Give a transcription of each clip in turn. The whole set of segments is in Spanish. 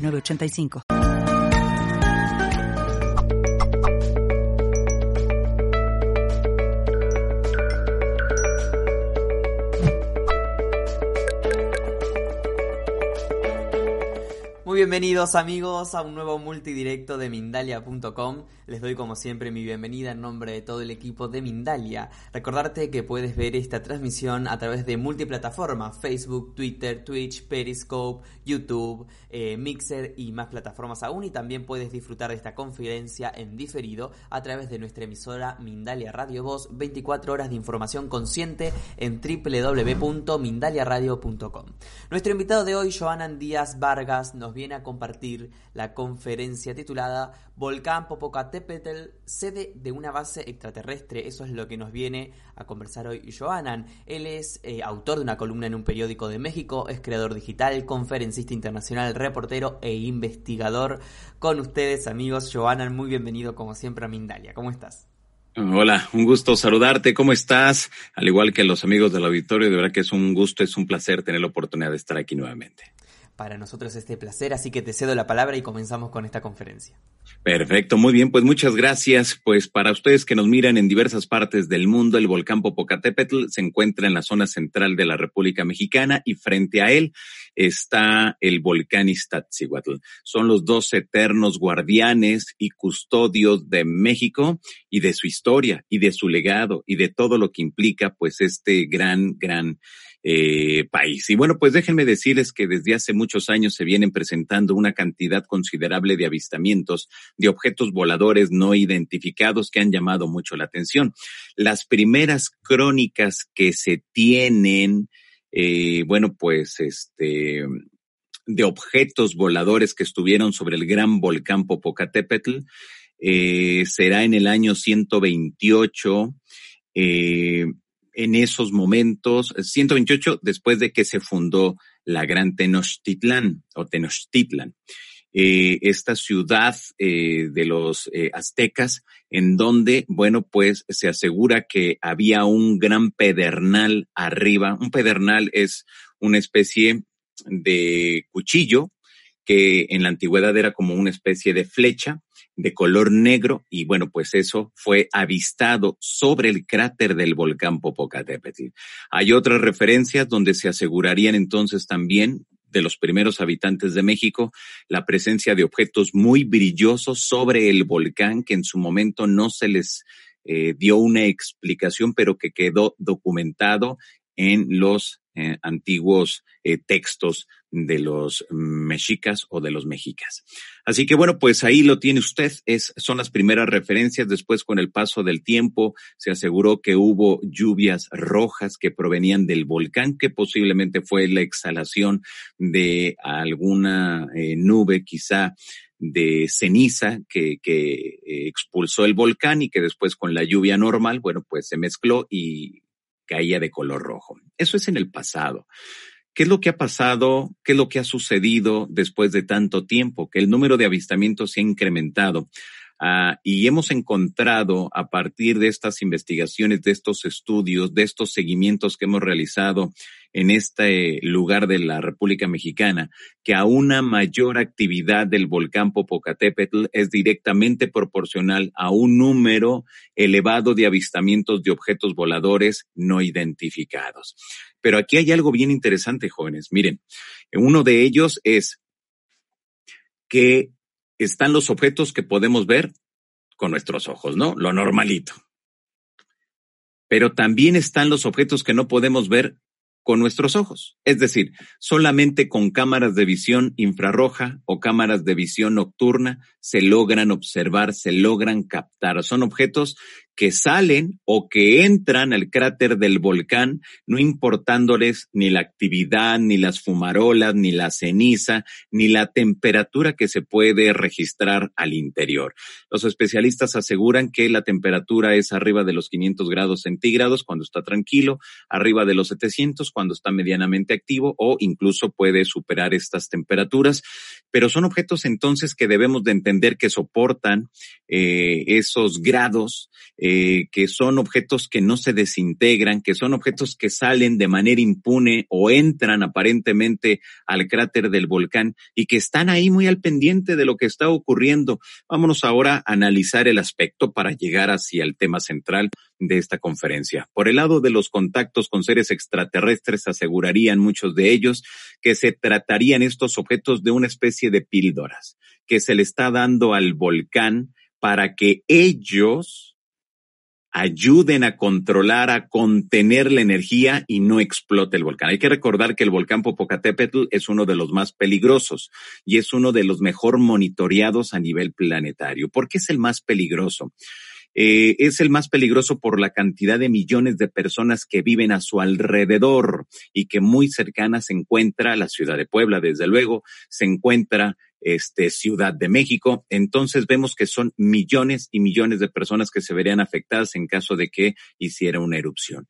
985. Muy bienvenidos amigos a un nuevo multidirecto de Mindalia.com. Les doy como siempre mi bienvenida en nombre de todo el equipo de Mindalia. Recordarte que puedes ver esta transmisión a través de multiplataformas, Facebook, Twitter, Twitch, Periscope, YouTube, eh, Mixer y más plataformas aún. Y también puedes disfrutar de esta conferencia en diferido a través de nuestra emisora Mindalia Radio Voz, 24 horas de información consciente en www.mindaliaradio.com. Nuestro invitado de hoy, Joanan Díaz Vargas, nos viene a compartir la conferencia titulada Volcán Popocatépetl, sede de una base extraterrestre. Eso es lo que nos viene a conversar hoy Joanan. Él es eh, autor de una columna en un periódico de México, es creador digital, conferencista internacional, reportero e investigador. Con ustedes, amigos, Joanan, muy bienvenido como siempre a Mindalia. ¿Cómo estás? Hola, un gusto saludarte. ¿Cómo estás? Al igual que los amigos del auditorio, de verdad que es un gusto, es un placer tener la oportunidad de estar aquí nuevamente para nosotros este placer, así que te cedo la palabra y comenzamos con esta conferencia. Perfecto, muy bien, pues muchas gracias. Pues para ustedes que nos miran en diversas partes del mundo, el volcán Popocatépetl se encuentra en la zona central de la República Mexicana y frente a él está el volcán Iztaccíhuatl. Son los dos eternos guardianes y custodios de México y de su historia y de su legado y de todo lo que implica pues este gran, gran eh, país. Y bueno, pues déjenme decirles que desde hace muchos años se vienen presentando una cantidad considerable de avistamientos de objetos voladores no identificados que han llamado mucho la atención. Las primeras crónicas que se tienen, eh, bueno, pues este, de objetos voladores que estuvieron sobre el gran volcán Popocatépetl, eh, será en el año 128. Eh, en esos momentos, 128 después de que se fundó la Gran Tenochtitlan o Tenochtitlan. Eh, esta ciudad eh, de los eh, aztecas, en donde, bueno, pues se asegura que había un gran pedernal arriba. Un pedernal es una especie de cuchillo que en la antigüedad era como una especie de flecha de color negro y bueno, pues eso fue avistado sobre el cráter del volcán Popocatépetl. Hay otras referencias donde se asegurarían entonces también de los primeros habitantes de México, la presencia de objetos muy brillosos sobre el volcán que en su momento no se les eh, dio una explicación, pero que quedó documentado en los eh, antiguos eh, textos de los mexicas o de los mexicas. Así que bueno, pues ahí lo tiene usted, es, son las primeras referencias. Después, con el paso del tiempo, se aseguró que hubo lluvias rojas que provenían del volcán, que posiblemente fue la exhalación de alguna eh, nube, quizá de ceniza que, que expulsó el volcán y que después con la lluvia normal, bueno, pues se mezcló y caía de color rojo. Eso es en el pasado. ¿Qué es lo que ha pasado? ¿Qué es lo que ha sucedido después de tanto tiempo? Que el número de avistamientos se ha incrementado. Uh, y hemos encontrado a partir de estas investigaciones, de estos estudios, de estos seguimientos que hemos realizado en este lugar de la República Mexicana, que a una mayor actividad del volcán Popocatépetl es directamente proporcional a un número elevado de avistamientos de objetos voladores no identificados. Pero aquí hay algo bien interesante, jóvenes. Miren, uno de ellos es que están los objetos que podemos ver con nuestros ojos, ¿no? Lo normalito. Pero también están los objetos que no podemos ver con nuestros ojos. Es decir, solamente con cámaras de visión infrarroja o cámaras de visión nocturna se logran observar, se logran captar. Son objetos que salen o que entran al cráter del volcán, no importándoles ni la actividad, ni las fumarolas, ni la ceniza, ni la temperatura que se puede registrar al interior. Los especialistas aseguran que la temperatura es arriba de los 500 grados centígrados cuando está tranquilo, arriba de los 700 cuando está medianamente activo o incluso puede superar estas temperaturas, pero son objetos entonces que debemos de entender que soportan eh, esos grados, eh, que son objetos que no se desintegran, que son objetos que salen de manera impune o entran aparentemente al cráter del volcán y que están ahí muy al pendiente de lo que está ocurriendo. Vámonos ahora a analizar el aspecto para llegar hacia el tema central de esta conferencia. Por el lado de los contactos con seres extraterrestres, asegurarían muchos de ellos que se tratarían estos objetos de una especie de píldoras que se le está dando al volcán para que ellos ayuden a controlar, a contener la energía y no explote el volcán. Hay que recordar que el volcán Popocatépetl es uno de los más peligrosos y es uno de los mejor monitoreados a nivel planetario. ¿Por qué es el más peligroso? Eh, es el más peligroso por la cantidad de millones de personas que viven a su alrededor y que muy cercana se encuentra la ciudad de Puebla, desde luego, se encuentra este, Ciudad de México. Entonces vemos que son millones y millones de personas que se verían afectadas en caso de que hiciera una erupción.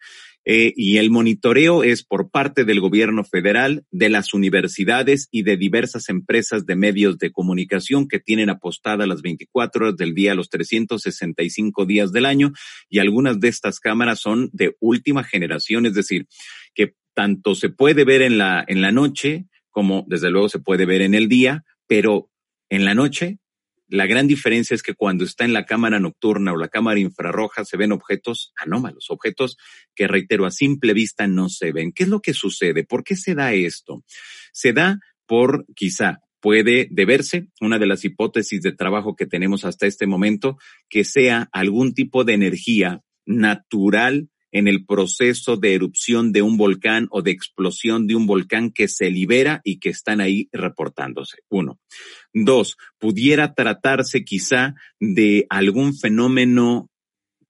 Eh, y el monitoreo es por parte del gobierno federal, de las universidades y de diversas empresas de medios de comunicación que tienen apostada las 24 horas del día, los 365 días del año. Y algunas de estas cámaras son de última generación, es decir, que tanto se puede ver en la, en la noche como desde luego se puede ver en el día, pero en la noche la gran diferencia es que cuando está en la cámara nocturna o la cámara infrarroja se ven objetos anómalos, objetos que, reitero, a simple vista no se ven. ¿Qué es lo que sucede? ¿Por qué se da esto? Se da por, quizá, puede deberse, una de las hipótesis de trabajo que tenemos hasta este momento, que sea algún tipo de energía natural en el proceso de erupción de un volcán o de explosión de un volcán que se libera y que están ahí reportándose. Uno. Dos, pudiera tratarse quizá de algún fenómeno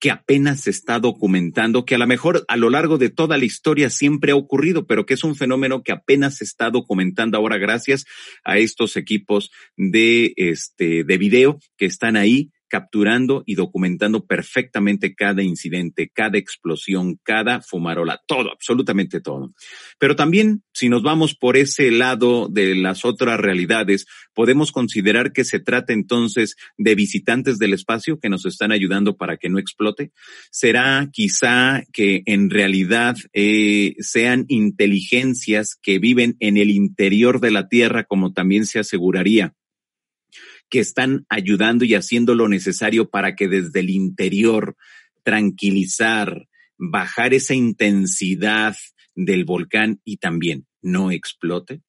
que apenas se está documentando, que a lo mejor a lo largo de toda la historia siempre ha ocurrido, pero que es un fenómeno que apenas se está documentando ahora gracias a estos equipos de este de video que están ahí capturando y documentando perfectamente cada incidente, cada explosión, cada fumarola, todo, absolutamente todo. Pero también, si nos vamos por ese lado de las otras realidades, podemos considerar que se trata entonces de visitantes del espacio que nos están ayudando para que no explote. ¿Será quizá que en realidad eh, sean inteligencias que viven en el interior de la Tierra, como también se aseguraría? Que están ayudando y haciendo lo necesario para que desde el interior tranquilizar, bajar esa intensidad del volcán y también no explote?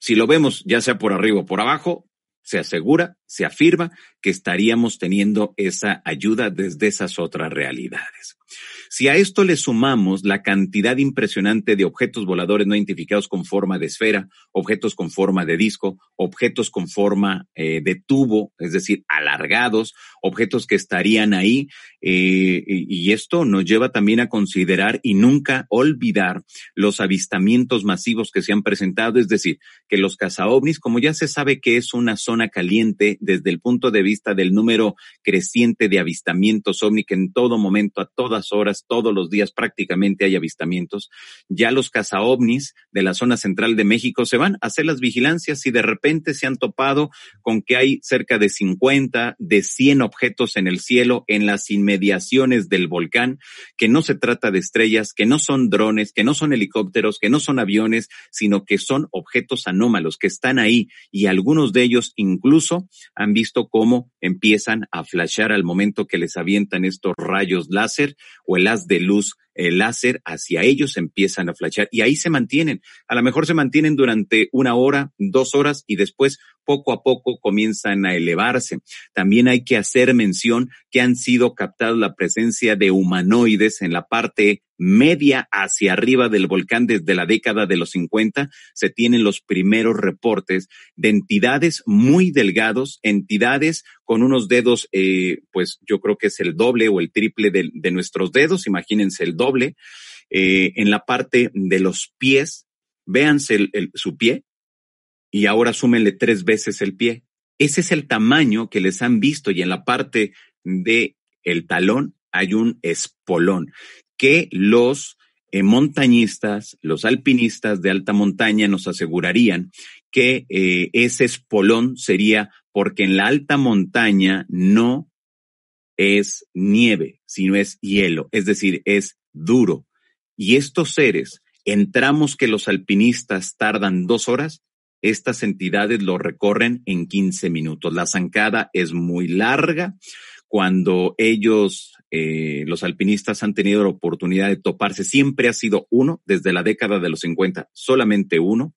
Si lo vemos ya sea por arriba o por abajo, se asegura, se afirma que estaríamos teniendo esa ayuda desde esas otras realidades. Si a esto le sumamos la cantidad impresionante de objetos voladores no identificados con forma de esfera, objetos con forma de disco, objetos con forma eh, de tubo, es decir, alargados, objetos que estarían ahí, eh, y esto nos lleva también a considerar y nunca olvidar los avistamientos masivos que se han presentado, es decir, que los cazaovnis, como ya se sabe que es una zona caliente desde el punto de vista del número creciente de avistamientos ovni, que en todo momento, a todas horas, todos los días prácticamente hay avistamientos. Ya los cazaovnis de la zona central de México se van a hacer las vigilancias y de repente se han topado con que hay cerca de 50, de 100 objetos en el cielo, en las inmediaciones del volcán, que no se trata de estrellas, que no son drones, que no son helicópteros, que no son aviones, sino que son objetos anómalos que están ahí y algunos de ellos incluso han visto cómo empiezan a flashear al momento que les avientan estos rayos láser o el haz de luz el láser hacia ellos, empiezan a flashar y ahí se mantienen. A lo mejor se mantienen durante una hora, dos horas y después poco a poco comienzan a elevarse. También hay que hacer mención que han sido captados la presencia de humanoides en la parte media hacia arriba del volcán desde la década de los 50. Se tienen los primeros reportes de entidades muy delgados, entidades con unos dedos, eh, pues yo creo que es el doble o el triple de, nuestros dedos, imagínense el doble, eh, en la parte de los pies, véanse su pie, y ahora súmenle tres veces el pie. Ese es el tamaño que les han visto y en la parte de talón hay un espolón que los eh, montañistas, los alpinistas de alta montaña nos asegurarían que eh, ese espolón sería porque en la alta montaña no es nieve, sino es hielo, es decir, es duro. Y estos seres, entramos que los alpinistas tardan dos horas, estas entidades lo recorren en 15 minutos. La zancada es muy larga. Cuando ellos, eh, los alpinistas, han tenido la oportunidad de toparse, siempre ha sido uno, desde la década de los 50, solamente uno.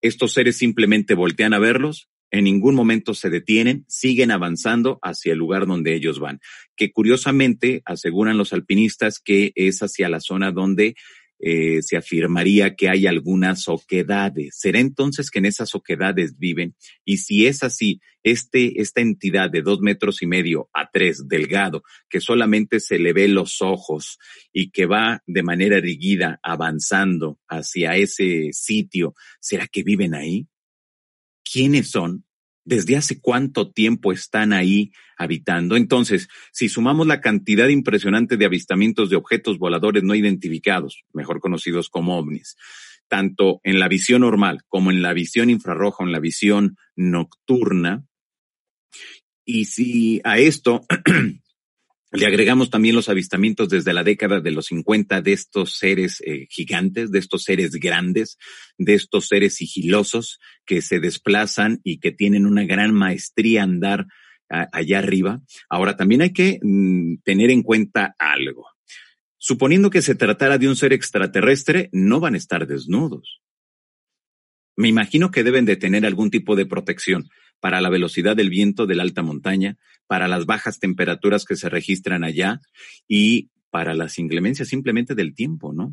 Estos seres simplemente voltean a verlos, en ningún momento se detienen, siguen avanzando hacia el lugar donde ellos van, que curiosamente aseguran los alpinistas que es hacia la zona donde eh, se afirmaría que hay algunas oquedades. ¿Será entonces que en esas oquedades viven? Y si es así, este, esta entidad de dos metros y medio a tres, delgado, que solamente se le ve los ojos y que va de manera erguida avanzando hacia ese sitio, ¿será que viven ahí? ¿Quiénes son? ¿Desde hace cuánto tiempo están ahí habitando? Entonces, si sumamos la cantidad impresionante de avistamientos de objetos voladores no identificados, mejor conocidos como ovnis, tanto en la visión normal como en la visión infrarroja en la visión nocturna, y si a esto Le agregamos también los avistamientos desde la década de los 50 de estos seres eh, gigantes, de estos seres grandes, de estos seres sigilosos que se desplazan y que tienen una gran maestría andar allá arriba. Ahora, también hay que mm, tener en cuenta algo. Suponiendo que se tratara de un ser extraterrestre, no van a estar desnudos. Me imagino que deben de tener algún tipo de protección para la velocidad del viento de la alta montaña, para las bajas temperaturas que se registran allá y para las inclemencias simplemente del tiempo, ¿no?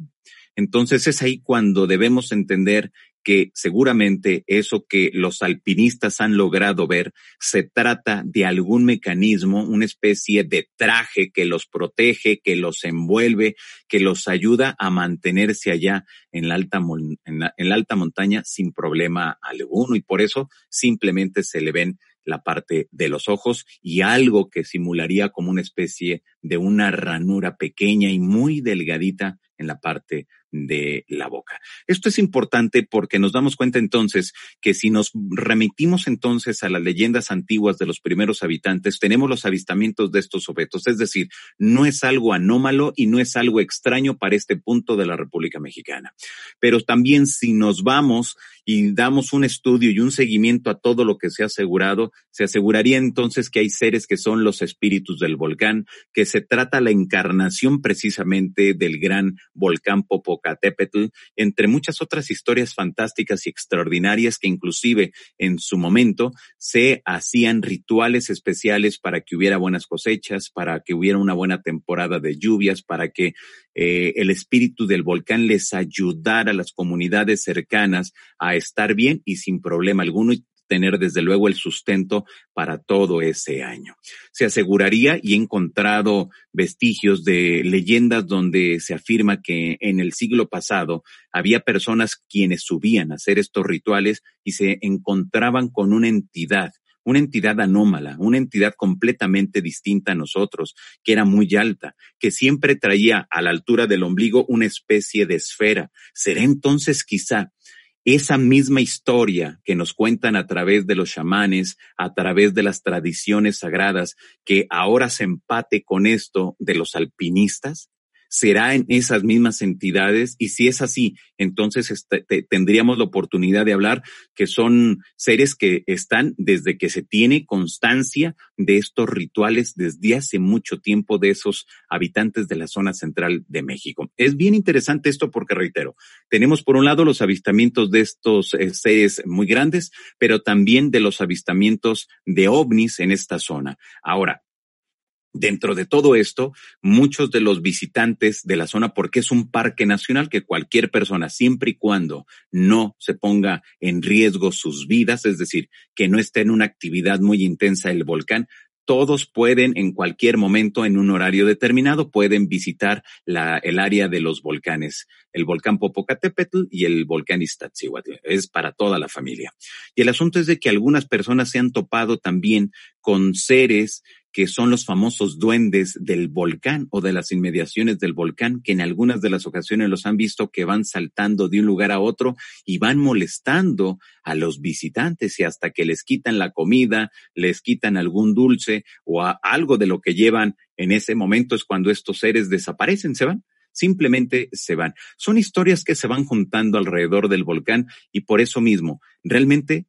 Entonces es ahí cuando debemos entender que seguramente eso que los alpinistas han logrado ver se trata de algún mecanismo, una especie de traje que los protege, que los envuelve, que los ayuda a mantenerse allá en la alta, en la, alta montaña sin problema alguno. Y por eso simplemente se le ven la parte de los ojos y algo que simularía como una especie de una ranura pequeña y muy delgadita en la parte de la boca. Esto es importante porque nos damos cuenta entonces que si nos remitimos entonces a las leyendas antiguas de los primeros habitantes, tenemos los avistamientos de estos objetos, es decir, no es algo anómalo y no es algo extraño para este punto de la República Mexicana. Pero también si nos vamos y damos un estudio y un seguimiento a todo lo que se ha asegurado, se aseguraría entonces que hay seres que son los espíritus del volcán, que se trata la encarnación precisamente del gran volcán Popocatépetl, entre muchas otras historias fantásticas y extraordinarias que inclusive en su momento se hacían rituales especiales para que hubiera buenas cosechas, para que hubiera una buena temporada de lluvias, para que eh, el espíritu del volcán les ayudara a las comunidades cercanas a estar bien y sin problema alguno tener desde luego el sustento para todo ese año. Se aseguraría y he encontrado vestigios de leyendas donde se afirma que en el siglo pasado había personas quienes subían a hacer estos rituales y se encontraban con una entidad una entidad anómala, una entidad completamente distinta a nosotros, que era muy alta, que siempre traía a la altura del ombligo una especie de esfera. ¿Será entonces quizá esa misma historia que nos cuentan a través de los chamanes, a través de las tradiciones sagradas, que ahora se empate con esto de los alpinistas? Será en esas mismas entidades y si es así, entonces este, tendríamos la oportunidad de hablar que son seres que están desde que se tiene constancia de estos rituales desde hace mucho tiempo de esos habitantes de la zona central de México. Es bien interesante esto porque, reitero, tenemos por un lado los avistamientos de estos eh, seres muy grandes, pero también de los avistamientos de ovnis en esta zona. Ahora, Dentro de todo esto, muchos de los visitantes de la zona, porque es un parque nacional que cualquier persona, siempre y cuando no se ponga en riesgo sus vidas, es decir, que no esté en una actividad muy intensa el volcán, todos pueden en cualquier momento, en un horario determinado, pueden visitar la, el área de los volcanes, el volcán Popocatépetl y el volcán Iztaccíhuatl. Es para toda la familia. Y el asunto es de que algunas personas se han topado también con seres que son los famosos duendes del volcán o de las inmediaciones del volcán, que en algunas de las ocasiones los han visto que van saltando de un lugar a otro y van molestando a los visitantes y hasta que les quitan la comida, les quitan algún dulce o algo de lo que llevan en ese momento es cuando estos seres desaparecen, se van simplemente se van. Son historias que se van juntando alrededor del volcán y por eso mismo, realmente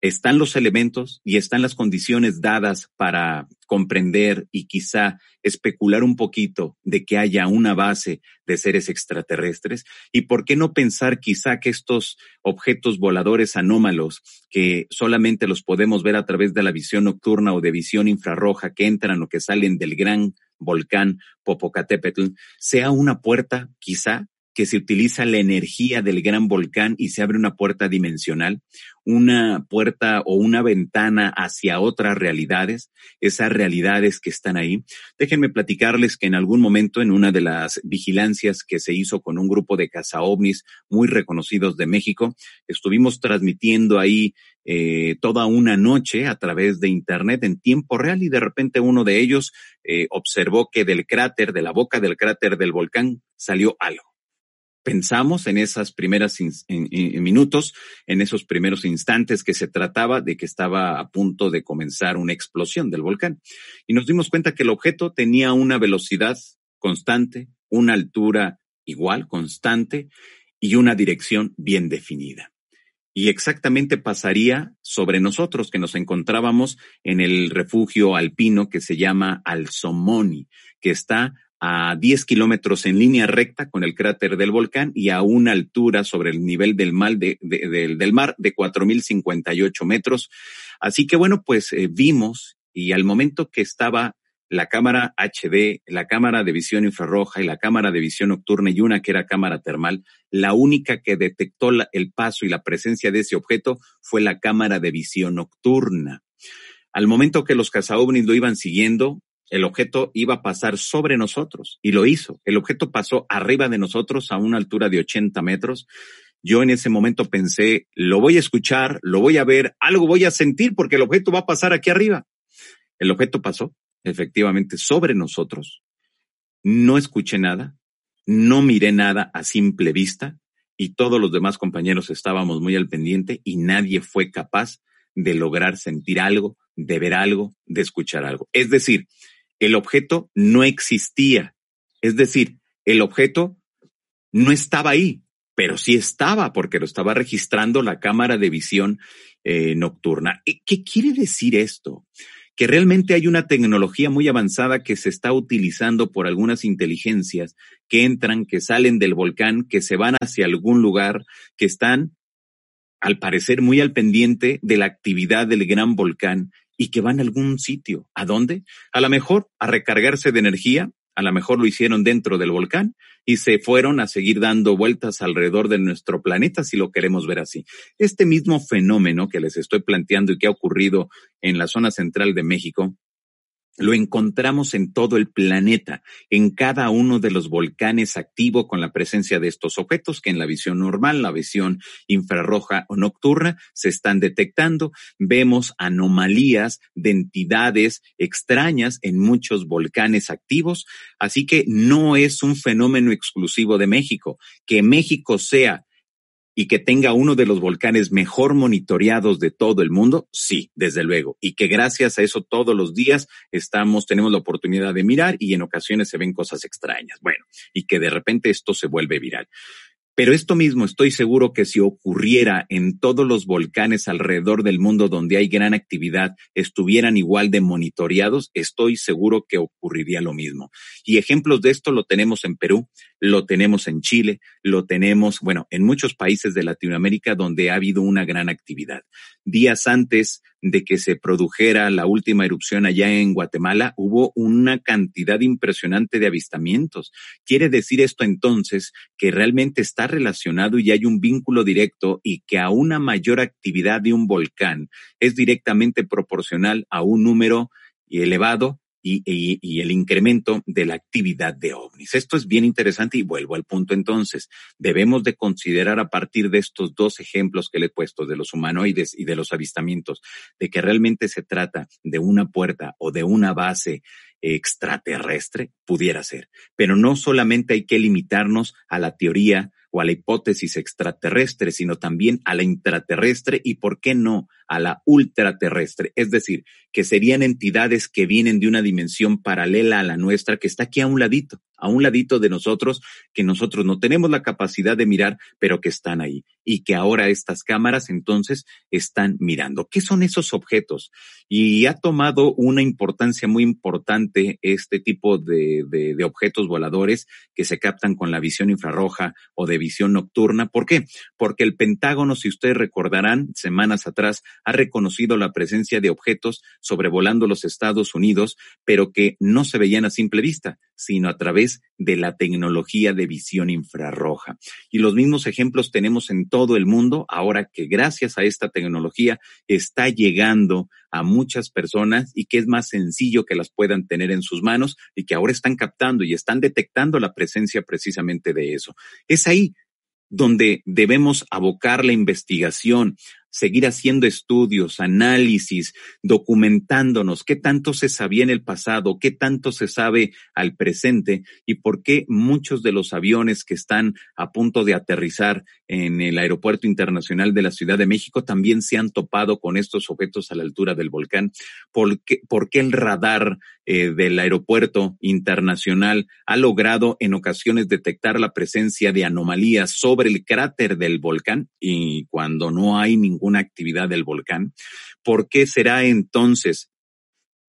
están los elementos y están las condiciones dadas para comprender y quizá especular un poquito de que haya una base de seres extraterrestres? ¿Y por qué no pensar quizá que estos objetos voladores anómalos, que solamente los podemos ver a través de la visión nocturna o de visión infrarroja que entran o que salen del gran volcán Popocatépetl, sea una puerta quizá que se utiliza la energía del gran volcán y se abre una puerta dimensional, una puerta o una ventana hacia otras realidades, esas realidades que están ahí. Déjenme platicarles que en algún momento en una de las vigilancias que se hizo con un grupo de cazaovnis muy reconocidos de México, estuvimos transmitiendo ahí eh, toda una noche a través de Internet en tiempo real y de repente uno de ellos eh, observó que del cráter, de la boca del cráter del volcán, salió algo pensamos en esas primeras minutos, en esos primeros instantes que se trataba de que estaba a punto de comenzar una explosión del volcán. Y nos dimos cuenta que el objeto tenía una velocidad constante, una altura igual, constante, y una dirección bien definida. Y exactamente pasaría sobre nosotros que nos encontrábamos en el refugio alpino que se llama Alzomoni, que está a 10 kilómetros en línea recta con el cráter del volcán y a una altura sobre el nivel del, mar de, del mar de 4.058 metros. Así que bueno, pues eh, vimos y al momento que estaba la cámara HD, la cámara de visión infrarroja y la cámara de visión nocturna y una que era cámara termal, la única que detectó el paso y la presencia de ese objeto fue la cámara de visión nocturna. Al momento que los cazaovnis lo iban siguiendo, el objeto iba a pasar sobre nosotros y lo hizo. El objeto pasó arriba de nosotros a una altura de 80 metros. Yo en ese momento pensé, lo voy a escuchar, lo voy a ver, algo voy a sentir porque el objeto va a pasar aquí arriba. El objeto pasó efectivamente sobre nosotros. No escuché nada, no miré nada a simple vista y todos los demás compañeros estábamos muy al pendiente y nadie fue capaz de lograr sentir algo, de ver algo, de escuchar algo. Es decir, el objeto no existía. Es decir, el objeto no estaba ahí, pero sí estaba porque lo estaba registrando la cámara de visión eh, nocturna. ¿Qué quiere decir esto? Que realmente hay una tecnología muy avanzada que se está utilizando por algunas inteligencias que entran, que salen del volcán, que se van hacia algún lugar, que están, al parecer, muy al pendiente de la actividad del gran volcán y que van a algún sitio. ¿A dónde? A lo mejor a recargarse de energía, a lo mejor lo hicieron dentro del volcán y se fueron a seguir dando vueltas alrededor de nuestro planeta, si lo queremos ver así. Este mismo fenómeno que les estoy planteando y que ha ocurrido en la zona central de México, lo encontramos en todo el planeta, en cada uno de los volcanes activo con la presencia de estos objetos que en la visión normal, la visión infrarroja o nocturna, se están detectando. Vemos anomalías de entidades extrañas en muchos volcanes activos. Así que no es un fenómeno exclusivo de México. Que México sea y que tenga uno de los volcanes mejor monitoreados de todo el mundo, sí, desde luego. Y que gracias a eso todos los días estamos, tenemos la oportunidad de mirar y en ocasiones se ven cosas extrañas. Bueno, y que de repente esto se vuelve viral. Pero esto mismo estoy seguro que si ocurriera en todos los volcanes alrededor del mundo donde hay gran actividad, estuvieran igual de monitoreados, estoy seguro que ocurriría lo mismo. Y ejemplos de esto lo tenemos en Perú, lo tenemos en Chile, lo tenemos, bueno, en muchos países de Latinoamérica donde ha habido una gran actividad. Días antes de que se produjera la última erupción allá en Guatemala, hubo una cantidad impresionante de avistamientos. Quiere decir esto entonces que realmente está relacionado y hay un vínculo directo y que a una mayor actividad de un volcán es directamente proporcional a un número elevado y, el incremento de la actividad de ovnis. Esto es bien interesante y vuelvo al punto entonces. Debemos de considerar a partir de estos dos ejemplos que le he puesto de los humanoides y de los avistamientos, de que realmente se trata de una puerta o de una base extraterrestre, pudiera ser. Pero no solamente hay que limitarnos a la teoría o a la hipótesis extraterrestre, sino también a la intraterrestre y, ¿por qué no?, a la ultraterrestre. Es decir, que serían entidades que vienen de una dimensión paralela a la nuestra, que está aquí a un ladito, a un ladito de nosotros, que nosotros no tenemos la capacidad de mirar, pero que están ahí. Y que ahora estas cámaras entonces están mirando. ¿Qué son esos objetos? Y ha tomado una importancia muy importante este tipo de, de, de objetos voladores que se captan con la visión infrarroja o de visión nocturna. ¿Por qué? Porque el Pentágono, si ustedes recordarán, semanas atrás, ha reconocido la presencia de objetos sobrevolando los Estados Unidos, pero que no se veían a simple vista, sino a través de la tecnología de visión infrarroja. Y los mismos ejemplos tenemos en todo el mundo, ahora que gracias a esta tecnología está llegando a muchas personas y que es más sencillo que las puedan tener en sus manos y que ahora están captando y están detectando la presencia precisamente de eso. Es ahí donde debemos abocar la investigación, seguir haciendo estudios, análisis, documentándonos qué tanto se sabía en el pasado, qué tanto se sabe al presente y por qué muchos de los aviones que están a punto de aterrizar en el Aeropuerto Internacional de la Ciudad de México también se han topado con estos objetos a la altura del volcán, por qué, el radar eh, del Aeropuerto Internacional ha logrado en ocasiones detectar la presencia de anomalías sobre el cráter del volcán y cuando no hay ningún una actividad del volcán, ¿por qué será entonces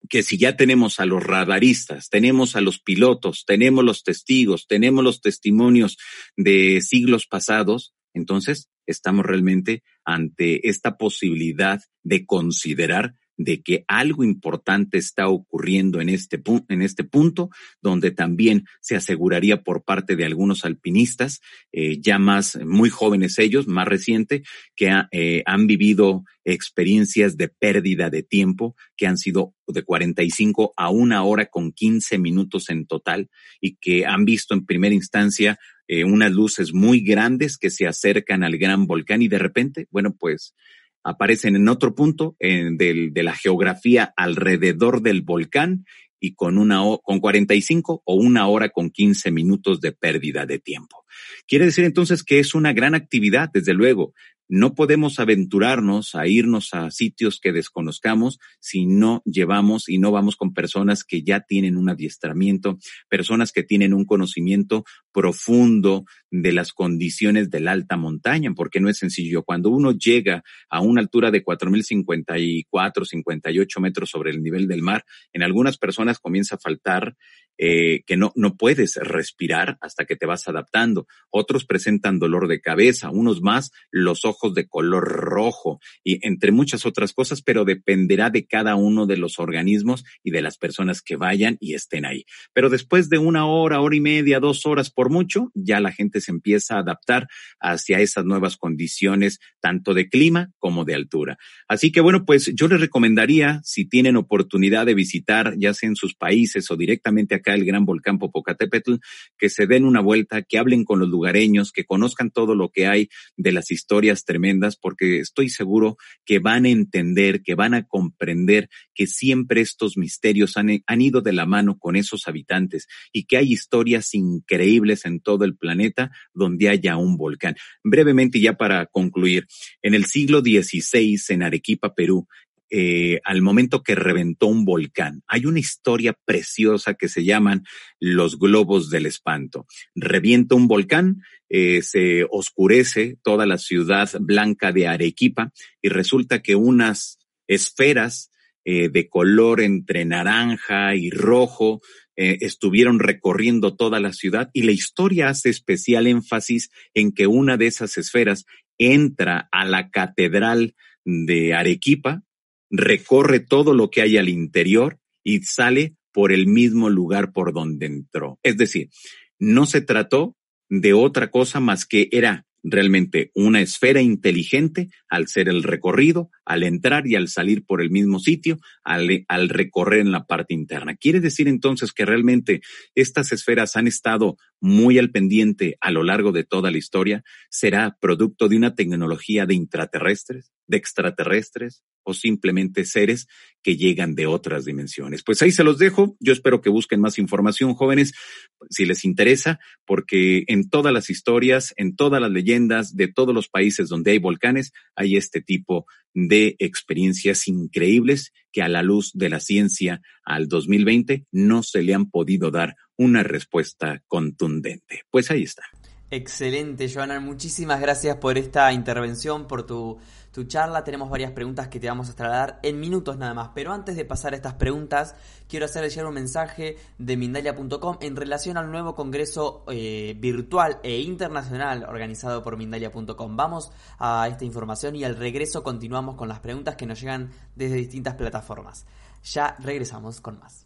que si ya tenemos a los radaristas, tenemos a los pilotos, tenemos los testigos, tenemos los testimonios de siglos pasados, entonces estamos realmente ante esta posibilidad de considerar de que algo importante está ocurriendo en este, en este punto, donde también se aseguraría por parte de algunos alpinistas, eh, ya más muy jóvenes ellos, más reciente, que eh, han vivido experiencias de pérdida de tiempo que han sido de 45 a una hora con 15 minutos en total y que han visto en primera instancia eh, unas luces muy grandes que se acercan al gran volcán y de repente, bueno, pues aparecen en otro punto de la geografía alrededor del volcán y con una con 45 o una hora con 15 minutos de pérdida de tiempo. Quiere decir entonces que es una gran actividad, desde luego, no podemos aventurarnos a irnos a sitios que desconozcamos si no llevamos y no vamos con personas que ya tienen un adiestramiento, personas que tienen un conocimiento profundo de las condiciones de la alta montaña, porque no es sencillo. Cuando uno llega a una altura de 4.054, 58 metros sobre el nivel del mar, en algunas personas comienza a faltar eh, que no, no puedes respirar hasta que te vas adaptando. Otros presentan dolor de cabeza, unos más los ojos de color rojo y entre muchas otras cosas, pero dependerá de cada uno de los organismos y de las personas que vayan y estén ahí. Pero después de una hora, hora y media, dos horas por mucho, ya la gente se empieza a adaptar hacia esas nuevas condiciones, tanto de clima como de altura. Así que bueno, pues yo les recomendaría, si tienen oportunidad de visitar, ya sea en sus países o directamente acá el gran volcán Popocatépetl, que se den una vuelta, que hablen con los lugareños, que conozcan todo lo que hay de las historias tremendas, porque estoy seguro que van a entender, que van a comprender que siempre estos misterios han, han ido de la mano con esos habitantes y que hay historias increíbles en todo el planeta donde haya un volcán. Brevemente, ya para concluir, en el siglo XVI, en Arequipa, Perú, eh, al momento que reventó un volcán. Hay una historia preciosa que se llaman los globos del espanto. Revienta un volcán, eh, se oscurece toda la ciudad blanca de Arequipa y resulta que unas esferas eh, de color entre naranja y rojo estuvieron recorriendo toda la ciudad y la historia hace especial énfasis en que una de esas esferas entra a la catedral de Arequipa, recorre todo lo que hay al interior y sale por el mismo lugar por donde entró. Es decir, no se trató de otra cosa más que era realmente una esfera inteligente al ser el recorrido, al entrar y al salir por el mismo sitio, al, recorrer en la parte interna. Quiere decir entonces que realmente estas esferas han estado muy al pendiente a lo largo de toda la historia. ¿Será producto de una tecnología de intraterrestres, de extraterrestres, o simplemente seres que llegan de otras dimensiones. Pues ahí se los dejo. Yo espero que busquen más información, jóvenes, si les interesa, porque en todas las historias, en todas las leyendas de todos los países donde hay volcanes, hay este tipo de experiencias increíbles que a la luz de la ciencia al 2020 no se le han podido dar una respuesta contundente. Pues ahí está. Excelente, Joana. Muchísimas gracias por esta intervención, por tu charla. Tenemos varias preguntas que te vamos a trasladar en minutos nada más. Pero antes de pasar a estas preguntas, quiero hacerle llegar un mensaje de Mindalia.com en relación al nuevo congreso eh, virtual e internacional organizado por Mindalia.com. Vamos a esta información y al regreso continuamos con las preguntas que nos llegan desde distintas plataformas. Ya regresamos con más.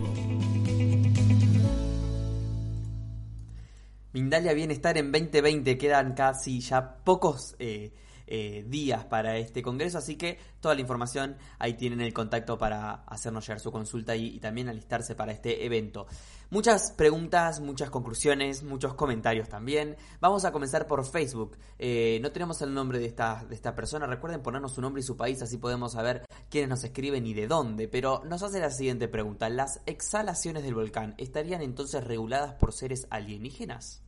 Mindalia Bienestar en 2020. Quedan casi ya pocos eh, eh, días para este congreso, así que toda la información ahí tienen el contacto para hacernos llegar su consulta y, también alistarse para este evento. Muchas preguntas, muchas conclusiones, muchos comentarios también. Vamos a comenzar por Facebook. Eh, no tenemos el nombre de esta, de esta persona. Recuerden ponernos su nombre y su país, así podemos saber quiénes nos escriben y de dónde. Pero nos hace la siguiente pregunta. ¿Las exhalaciones del volcán estarían entonces reguladas por seres alienígenas?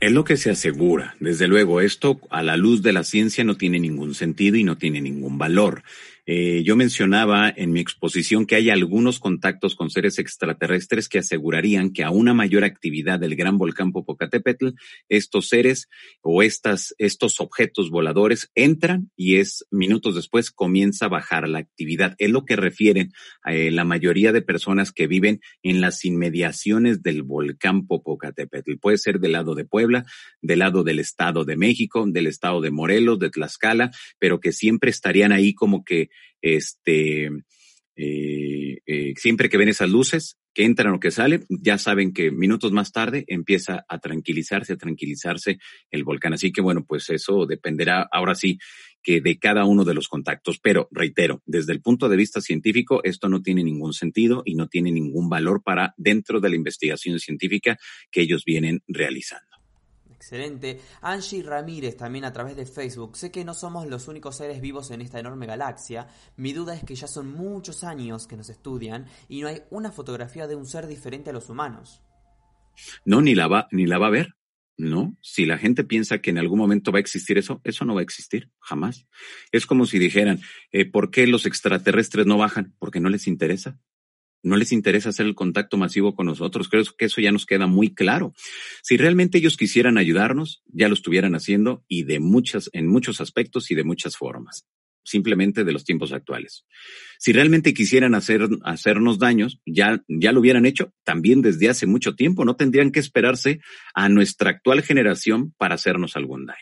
Es lo que se asegura. Desde luego, esto a la luz de la ciencia no tiene ningún sentido y no tiene ningún valor. Eh, yo mencionaba en mi exposición que hay algunos contactos con seres extraterrestres que asegurarían que a una mayor actividad del gran volcán Popocatépetl, estos seres o estas, estos objetos voladores entran y es minutos después comienza a bajar la actividad. Es lo que refieren eh, la mayoría de personas que viven en las inmediaciones del volcán Popocatépetl. Puede ser del lado de Puebla, del lado del Estado de México, del Estado de Morelos, de Tlaxcala, pero que siempre estarían ahí como que este, eh, eh, siempre que ven esas luces, que entran o que salen, ya saben que minutos más tarde empieza a tranquilizarse, a tranquilizarse el volcán. Así que bueno, pues eso dependerá ahora sí que de cada uno de los contactos. Pero reitero, desde el punto de vista científico, esto no tiene ningún sentido y no tiene ningún valor para dentro de la investigación científica que ellos vienen realizando. Excelente. Angie Ramírez también a través de Facebook. Sé que no somos los únicos seres vivos en esta enorme galaxia. Mi duda es que ya son muchos años que nos estudian y no hay una fotografía de un ser diferente a los humanos. No, ni la va, ni la va a ver. No, si la gente piensa que en algún momento va a existir eso, eso no va a existir, jamás. Es como si dijeran, eh, ¿por qué los extraterrestres no bajan? Porque no les interesa no les interesa hacer el contacto masivo con nosotros. Creo que eso ya nos queda muy claro. Si realmente ellos quisieran ayudarnos, ya lo estuvieran haciendo y de muchas, en muchos aspectos y de muchas formas simplemente de los tiempos actuales. Si realmente quisieran hacer, hacernos daños, ya, ya lo hubieran hecho también desde hace mucho tiempo. No tendrían que esperarse a nuestra actual generación para hacernos algún daño.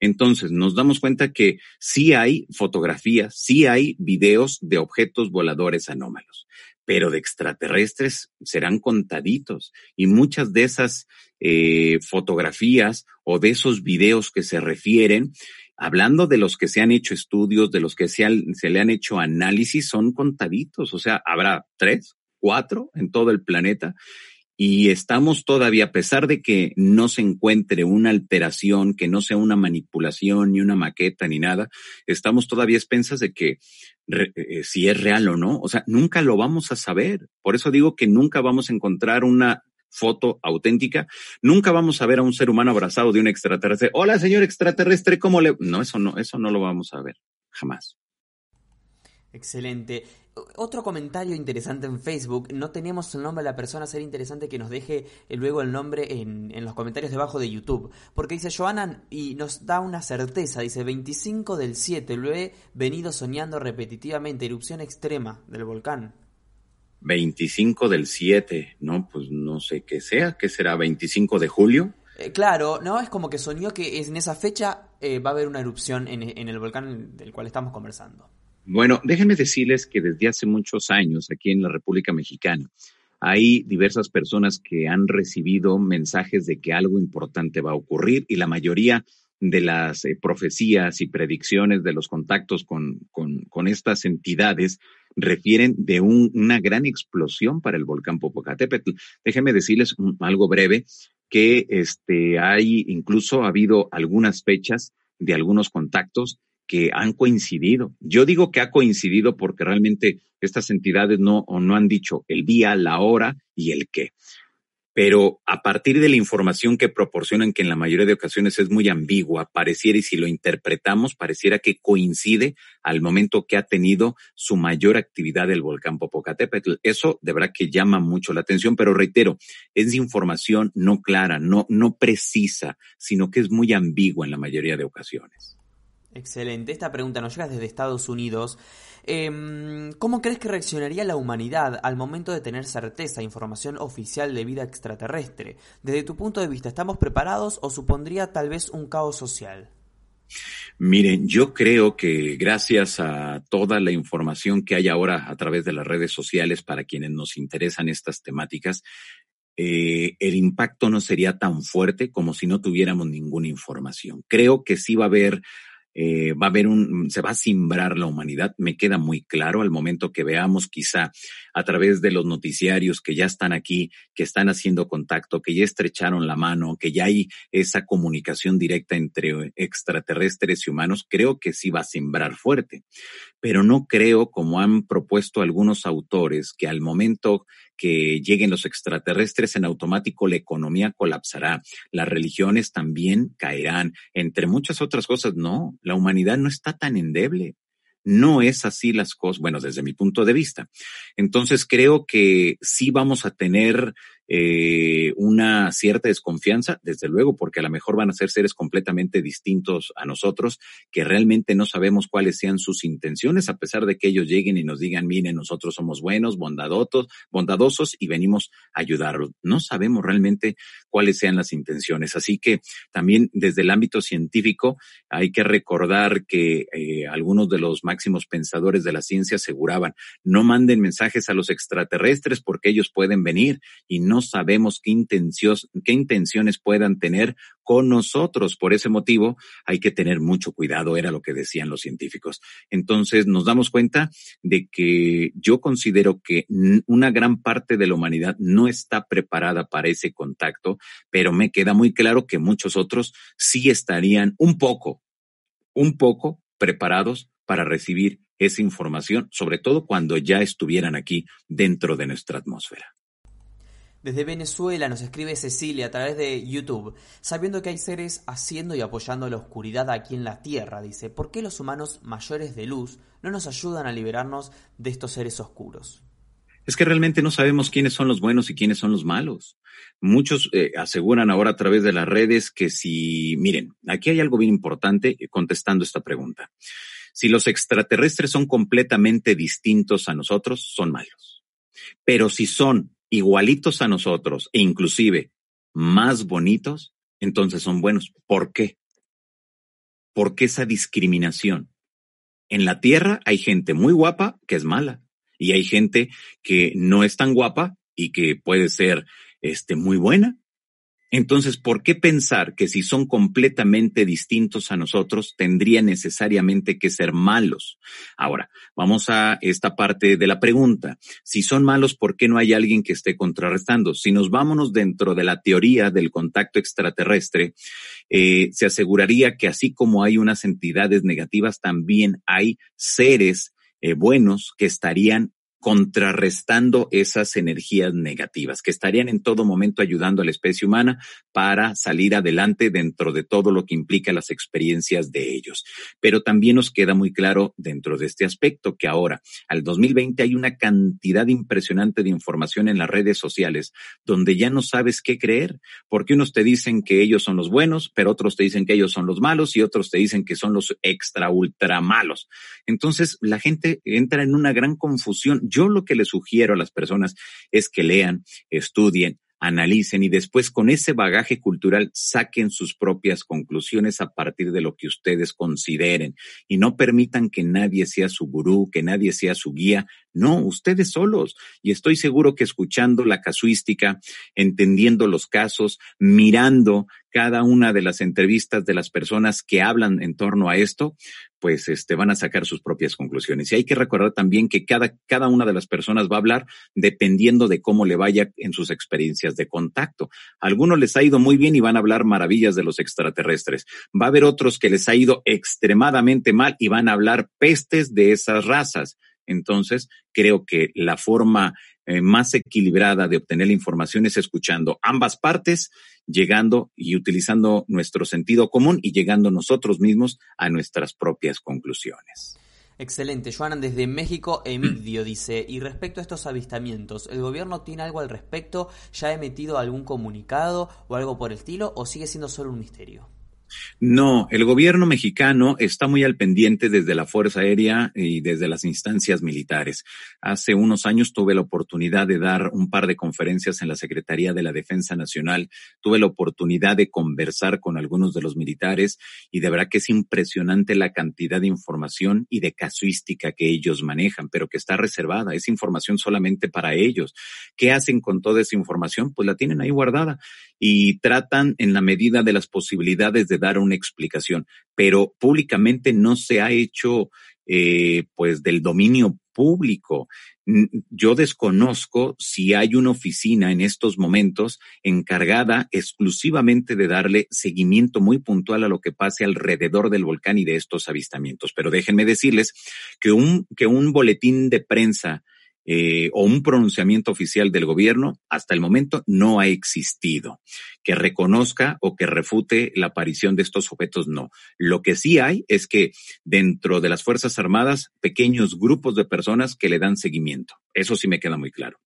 Entonces, nos damos cuenta que sí hay fotografías, sí hay videos de objetos voladores anómalos, pero de extraterrestres serán contaditos y muchas de esas eh, fotografías o de esos videos que se refieren hablando de los que se han hecho estudios, de los que se, se, le han hecho análisis, son contaditos. O sea, habrá tres, cuatro en todo el planeta. Y estamos todavía, a pesar de que no se encuentre una alteración, que no sea una manipulación, ni una maqueta, ni nada, estamos todavía expensas de que eh, si es real o no. O sea, nunca lo vamos a saber. Por eso digo que nunca vamos a encontrar una foto auténtica. Nunca vamos a ver a un ser humano abrazado de un extraterrestre. Hola, señor extraterrestre, ¿cómo le...? No, eso no, eso no lo vamos a ver. Jamás. Excelente. Otro comentario interesante en Facebook, no tenemos el nombre de la persona, sería interesante que nos deje eh, luego el nombre en, en, los comentarios debajo de YouTube. Porque dice Joana y nos da una certeza, dice 25 del 7, lo he venido soñando repetitivamente, erupción extrema del volcán. 25 del 7, ¿no? Pues no sé qué sea, ¿qué será? ¿25 de julio? Eh, claro, ¿no? Es como que soñó que en esa fecha eh, va a haber una erupción en, en, el volcán del cual estamos conversando. Bueno, déjenme decirles que desde hace muchos años aquí en la República Mexicana hay diversas personas que han recibido mensajes de que algo importante va a ocurrir y la mayoría de las eh, profecías y predicciones de los contactos con, con, con estas entidades refieren de un, una gran explosión para el volcán Popocatépetl. Déjenme decirles algo breve que este hay incluso ha habido algunas fechas de algunos contactos que han coincidido. Yo digo que ha coincidido porque realmente estas entidades no, o no han dicho el día, la hora y el qué pero a partir de la información que proporcionan, que en la mayoría de ocasiones es muy ambigua, pareciera, y si lo interpretamos, pareciera que coincide al momento que ha tenido su mayor actividad el volcán Popocatépetl. Eso de verdad que llama mucho la atención, pero reitero, es información no clara, no, no precisa, sino que es muy ambigua en la mayoría de ocasiones. Excelente. Esta pregunta nos llega desde Estados Unidos. Em, ¿Cómo crees que reaccionaría la humanidad al momento de tener certeza, información oficial de vida extraterrestre? Desde tu punto de vista, ¿estamos preparados o supondría tal vez un caos social? Miren, yo creo que gracias a toda la información que hay ahora a través de las redes sociales para quienes nos interesan estas temáticas, eh, el impacto no sería tan fuerte como si no tuviéramos ninguna información. Creo que sí va a haber eh, va a haber un, se va a simbrar la humanidad, me queda muy claro al momento que veamos quizá a través de los noticiarios que ya están aquí, que están haciendo contacto, que ya estrecharon la mano, que ya hay esa comunicación directa entre extraterrestres y humanos, creo que sí va a simbrar fuerte. Pero no creo, como han propuesto algunos autores, que al momento que lleguen los extraterrestres, en automático la economía colapsará, las religiones también caerán, entre muchas otras cosas. No, la humanidad no está tan endeble. No es así las cosas, bueno, desde mi punto de vista. Entonces creo que sí vamos a tener eh, una cierta desconfianza, desde luego, porque a lo mejor van a ser seres completamente distintos a nosotros, que realmente no sabemos cuáles sean sus intenciones, a pesar de que ellos lleguen y nos digan, miren, nosotros somos buenos, bondadosos, bondadosos y venimos a ayudarlos. No sabemos realmente cuáles sean las intenciones. Así que también desde el ámbito científico hay que recordar que eh, algunos de los máximos pensadores de la ciencia aseguraban, no manden mensajes a los extraterrestres porque ellos pueden venir y no no sabemos qué, intenciones puedan tener con nosotros. Por ese motivo hay que tener mucho cuidado, era lo que decían los científicos. Entonces nos damos cuenta de que yo considero que una gran parte de la humanidad no está preparada para ese contacto, pero me queda muy claro que muchos otros sí estarían un poco, un poco preparados para recibir esa información, sobre todo cuando ya estuvieran aquí dentro de nuestra atmósfera. Desde Venezuela nos escribe Cecilia a través de YouTube, sabiendo que hay seres haciendo y apoyando la oscuridad aquí en la Tierra, dice, ¿por qué los humanos mayores de luz no nos ayudan a liberarnos de estos seres oscuros? Es que realmente no sabemos quiénes son los buenos y quiénes son los malos. Muchos eh, aseguran ahora a través de las redes que si, miren, aquí hay algo bien importante contestando esta pregunta. Si los extraterrestres son completamente distintos a nosotros, son malos. Pero si son igualitos a nosotros e inclusive más bonitos, entonces son buenos. ¿Por qué? ¿Por qué esa discriminación? En la Tierra hay gente muy guapa que es mala y hay gente que no es tan guapa y que puede ser este muy buena entonces, ¿por qué pensar que si son completamente distintos a nosotros, tendrían necesariamente que ser malos? Ahora, vamos a esta parte de la pregunta. Si son malos, ¿por qué no hay alguien que esté contrarrestando? Si nos vámonos dentro de la teoría del contacto extraterrestre, eh, se aseguraría que así como hay unas entidades negativas, también hay seres eh, buenos que estarían contrarrestando esas energías negativas que estarían en todo momento ayudando a la especie humana para salir adelante dentro de todo lo que implica las experiencias de ellos. Pero también nos queda muy claro dentro de este aspecto que ahora, al 2020, hay una cantidad impresionante de información en las redes sociales donde ya no sabes qué creer, porque unos te dicen que ellos son los buenos, pero otros te dicen que ellos son los malos y otros te dicen que son los extra ultra malos. Entonces la gente entra en una gran confusión yo lo que le sugiero a las personas es que lean, estudien, analicen y después con ese bagaje cultural saquen sus propias conclusiones a partir de lo que ustedes consideren y no permitan que nadie sea su gurú, que nadie sea su guía. No, ustedes solos. Y estoy seguro que escuchando la casuística, entendiendo los casos, mirando cada una de las entrevistas de las personas que hablan en torno a esto, pues este, van a sacar sus propias conclusiones. Y hay que recordar también que cada, cada una de las personas va a hablar dependiendo de cómo le vaya en sus experiencias de contacto. A algunos les ha ido muy bien y van a hablar maravillas de los extraterrestres. Va a haber otros que les ha ido extremadamente mal y van a hablar pestes de esas razas. Entonces, creo que la forma eh, más equilibrada de obtener la información es escuchando ambas partes, llegando y utilizando nuestro sentido común y llegando nosotros mismos a nuestras propias conclusiones. Excelente. Joanan, desde México, Emidio dice, y respecto a estos avistamientos, ¿el gobierno tiene algo al respecto? ¿Ya ha emitido algún comunicado o algo por el estilo? ¿O sigue siendo solo un misterio? No, el gobierno mexicano está muy al pendiente desde la Fuerza Aérea y desde las instancias militares. Hace unos años tuve la oportunidad de dar un par de conferencias en la Secretaría de la Defensa Nacional. Tuve la oportunidad de conversar con algunos de los militares y de verdad que es impresionante la cantidad de información y de casuística que ellos manejan, pero que está reservada. Es información solamente para ellos. ¿Qué hacen con toda esa información? Pues la tienen ahí guardada y tratan en la medida de las posibilidades de dar una explicación, pero públicamente no se ha hecho eh, pues del dominio público. Yo desconozco si hay una oficina en estos momentos encargada exclusivamente de darle seguimiento muy puntual a lo que pase alrededor del volcán y de estos avistamientos. Pero déjenme decirles que un, que un boletín de prensa eh, o un pronunciamiento oficial del gobierno hasta el momento no ha existido que reconozca o que refute la aparición de estos objetos, no. Lo que sí hay es que dentro de las Fuerzas Armadas, pequeños grupos de personas que le dan seguimiento. Eso sí me queda muy claro.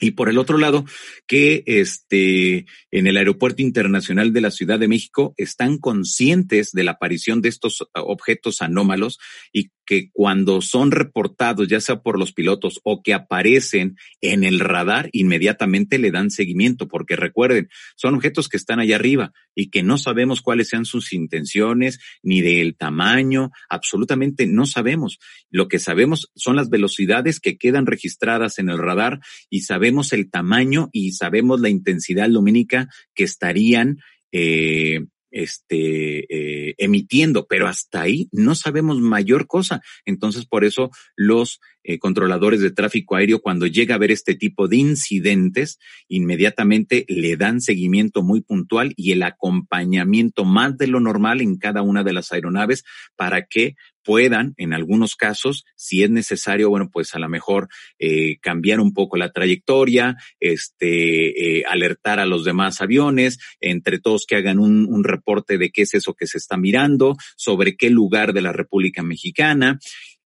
Y por el otro lado, que este, en el Aeropuerto Internacional de la Ciudad de México están conscientes de la aparición de estos objetos anómalos y que cuando son reportados, ya sea por los pilotos o que aparecen en el radar, inmediatamente le dan seguimiento, porque recuerden, son objetos que están allá arriba y que no sabemos cuáles sean sus intenciones, ni del tamaño, absolutamente no sabemos. Lo que sabemos son las velocidades que quedan registradas en el radar y sabemos el tamaño y sabemos la intensidad lumínica que estarían eh, este, eh, emitiendo, pero hasta ahí no sabemos mayor cosa. Entonces, por eso los eh, controladores de tráfico aéreo, cuando llega a ver este tipo de incidentes, inmediatamente le dan seguimiento muy puntual y el acompañamiento más de lo normal en cada una de las aeronaves para que puedan, en algunos casos, si es necesario, bueno, pues a lo mejor eh, cambiar un poco la trayectoria, este, eh, alertar a los demás aviones, entre todos que hagan un, un reporte de qué es eso que se está mirando, sobre qué lugar de la República Mexicana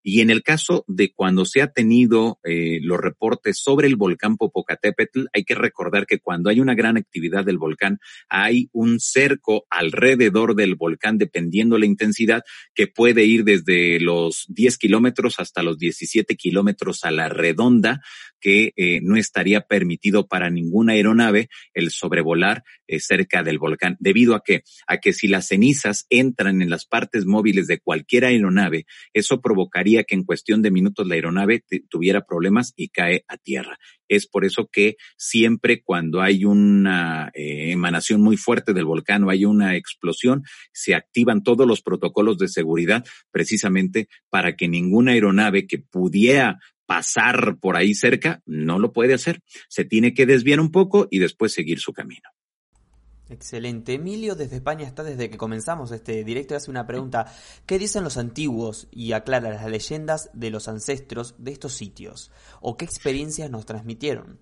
Y en el caso de cuando se ha tenido eh, los reportes sobre el volcán Popocatépetl, hay que recordar que cuando hay una gran actividad del volcán, hay un cerco alrededor del volcán, dependiendo la intensidad, que puede ir desde los 10 kilómetros hasta los 17 kilómetros a la redonda, que eh, no estaría permitido para ninguna aeronave el sobrevolar eh, cerca del volcán, debido a que, a que si las cenizas entran en las partes móviles de cualquier aeronave, eso provocaría que en cuestión de minutos la aeronave tuviera problemas y cae a tierra. Es por eso que siempre cuando hay una eh, emanación muy fuerte del volcán o hay una explosión, se activan todos los protocolos de seguridad precisamente para que ninguna aeronave que pudiera pasar por ahí cerca, no lo puede hacer. Se tiene que desviar un poco y después seguir su camino. Excelente. Emilio desde España está desde que comenzamos este directo y hace una pregunta. ¿Qué dicen los antiguos y aclara las leyendas de los ancestros de estos sitios? ¿O qué experiencias nos transmitieron?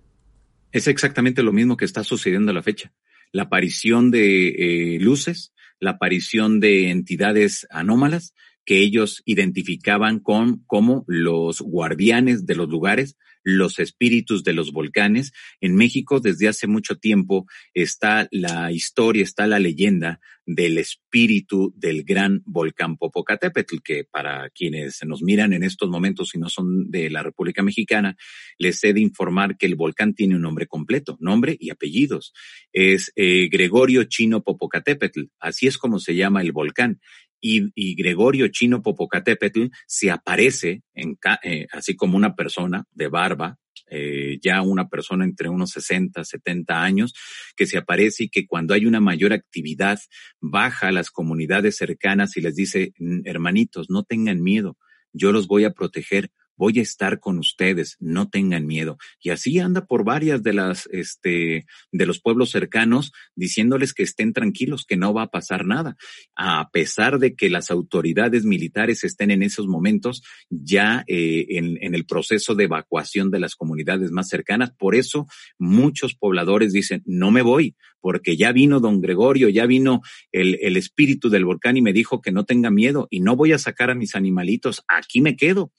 Es exactamente lo mismo que está sucediendo a la fecha. La aparición de eh, luces, la aparición de entidades anómalas que ellos identificaban con como los guardianes de los lugares, los espíritus de los volcanes. En México desde hace mucho tiempo está la historia, está la leyenda del espíritu del gran volcán Popocatépetl, que para quienes nos miran en estos momentos y no son de la República Mexicana, les he de informar que el volcán tiene un nombre completo, nombre y apellidos. Es eh, Gregorio Chino Popocatépetl, así es como se llama el volcán y, Gregorio Chino Popocatépetl se aparece en, eh, así como una persona de barba, eh, ya una persona entre unos 60, 70 años, que se aparece y que cuando hay una mayor actividad baja a las comunidades cercanas y les dice, hermanitos, no tengan miedo, yo los voy a proteger, voy a estar con ustedes, no tengan miedo. Y así anda por varias de las, este, de los pueblos cercanos diciéndoles que estén tranquilos, que no va a pasar nada. A pesar de que las autoridades militares estén en esos momentos ya eh, en, el proceso de evacuación de las comunidades más cercanas. Por eso muchos pobladores dicen, no me voy, porque ya vino don Gregorio, ya vino el espíritu del volcán y me dijo que no tenga miedo y no voy a sacar a mis animalitos, aquí me quedo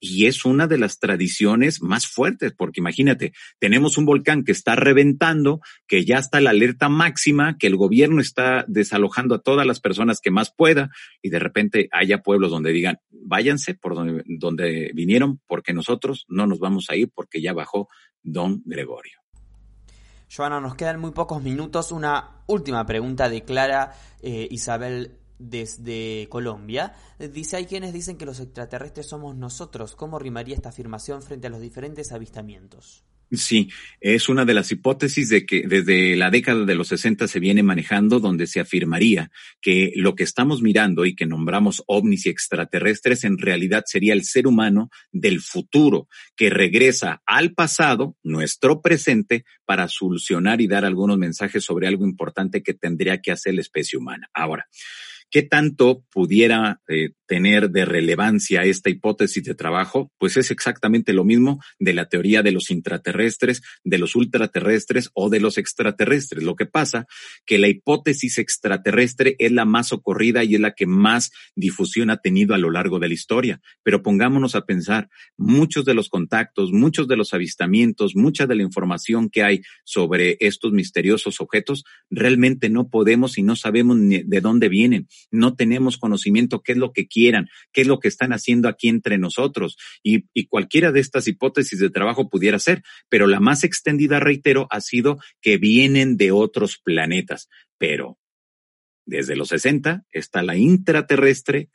y es una de las tradiciones más fuertes, porque imagínate, tenemos un volcán que está reventando, que ya está la alerta máxima, que el gobierno está desalojando a todas las personas que más pueda, y de repente haya pueblos donde digan, váyanse por donde, vinieron, porque nosotros no nos vamos a ir porque ya bajó don Gregorio. Joana, nos quedan muy pocos minutos. Una última pregunta de Clara eh, Isabel desde Colombia, dice, hay quienes dicen que los extraterrestres somos nosotros. ¿Cómo rimaría esta afirmación frente a los diferentes avistamientos? Sí, es una de las hipótesis de que desde la década de los 60 se viene manejando, donde se afirmaría que lo que estamos mirando y que nombramos ovnis y extraterrestres en realidad sería el ser humano del futuro, que regresa al pasado, nuestro presente, para solucionar y dar algunos mensajes sobre algo importante que tendría que hacer la especie humana. Ahora, ¿Qué tanto pudiera eh, tener de relevancia esta hipótesis de trabajo? Pues es exactamente lo mismo de la teoría de los intraterrestres, de los ultraterrestres o de los extraterrestres. Lo que pasa que la hipótesis extraterrestre es la más ocurrida y es la que más difusión ha tenido a lo largo de la historia. Pero pongámonos a pensar, muchos de los contactos, muchos de los avistamientos, mucha de la información que hay sobre estos misteriosos objetos, realmente no podemos y no sabemos ni de dónde vienen no tenemos conocimiento qué es lo que quieran, qué es lo que están haciendo aquí entre nosotros. Y, y cualquiera de estas hipótesis de trabajo pudiera ser, pero la más extendida, reitero, ha sido que vienen de otros planetas. Pero desde los 60 está la intraterrestre,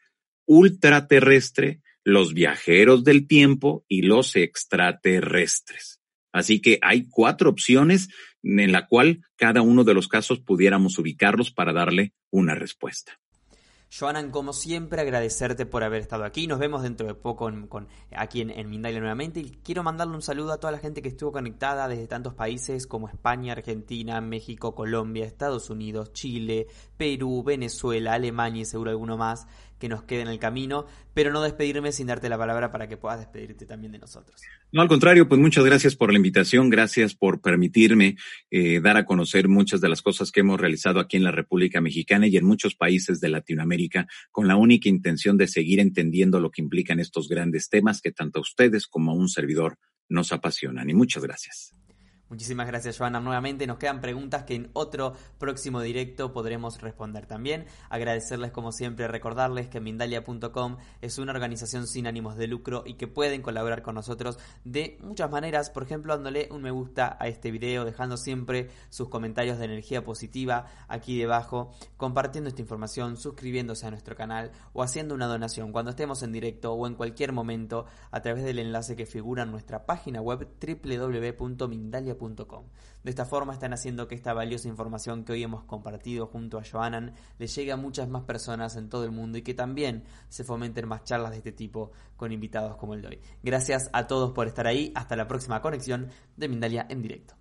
ultraterrestre, los viajeros del tiempo y los extraterrestres. Así que hay cuatro opciones en la cual cada uno de los casos pudiéramos ubicarlos para darle una respuesta. Joanan, como siempre, agradecerte por haber estado aquí. Nos vemos dentro de poco con, aquí en, en nuevamente. Y quiero mandarle un saludo a toda la gente que estuvo conectada desde tantos países como España, Argentina, México, Colombia, Estados Unidos, Chile, Perú, Venezuela, Alemania y seguro alguno más que nos quede en el camino, pero no despedirme sin darte la palabra para que puedas despedirte también de nosotros. No, al contrario, pues muchas gracias por la invitación, gracias por permitirme eh, dar a conocer muchas de las cosas que hemos realizado aquí en la República Mexicana y en muchos países de Latinoamérica con la única intención de seguir entendiendo lo que implican estos grandes temas que tanto a ustedes como a un servidor nos apasionan. Y muchas gracias. Muchísimas gracias, Joana. Nuevamente nos quedan preguntas que en otro próximo directo podremos responder también. Agradecerles, como siempre, recordarles que Mindalia.com es una organización sin ánimos de lucro y que pueden colaborar con nosotros de muchas maneras. Por ejemplo, dándole un me gusta a este video, dejando siempre sus comentarios de energía positiva aquí debajo, compartiendo esta información, suscribiéndose a nuestro canal o haciendo una donación cuando estemos en directo o en cualquier momento a través del enlace que figura en nuestra página web www.mindalia.com de esta forma están haciendo que esta valiosa información que hoy hemos compartido junto a Joanan le llegue a muchas más personas en todo el mundo y que también se fomenten más charlas de este tipo con invitados como el de hoy. Gracias a todos por estar ahí. Hasta la próxima conexión de Mindalia en directo.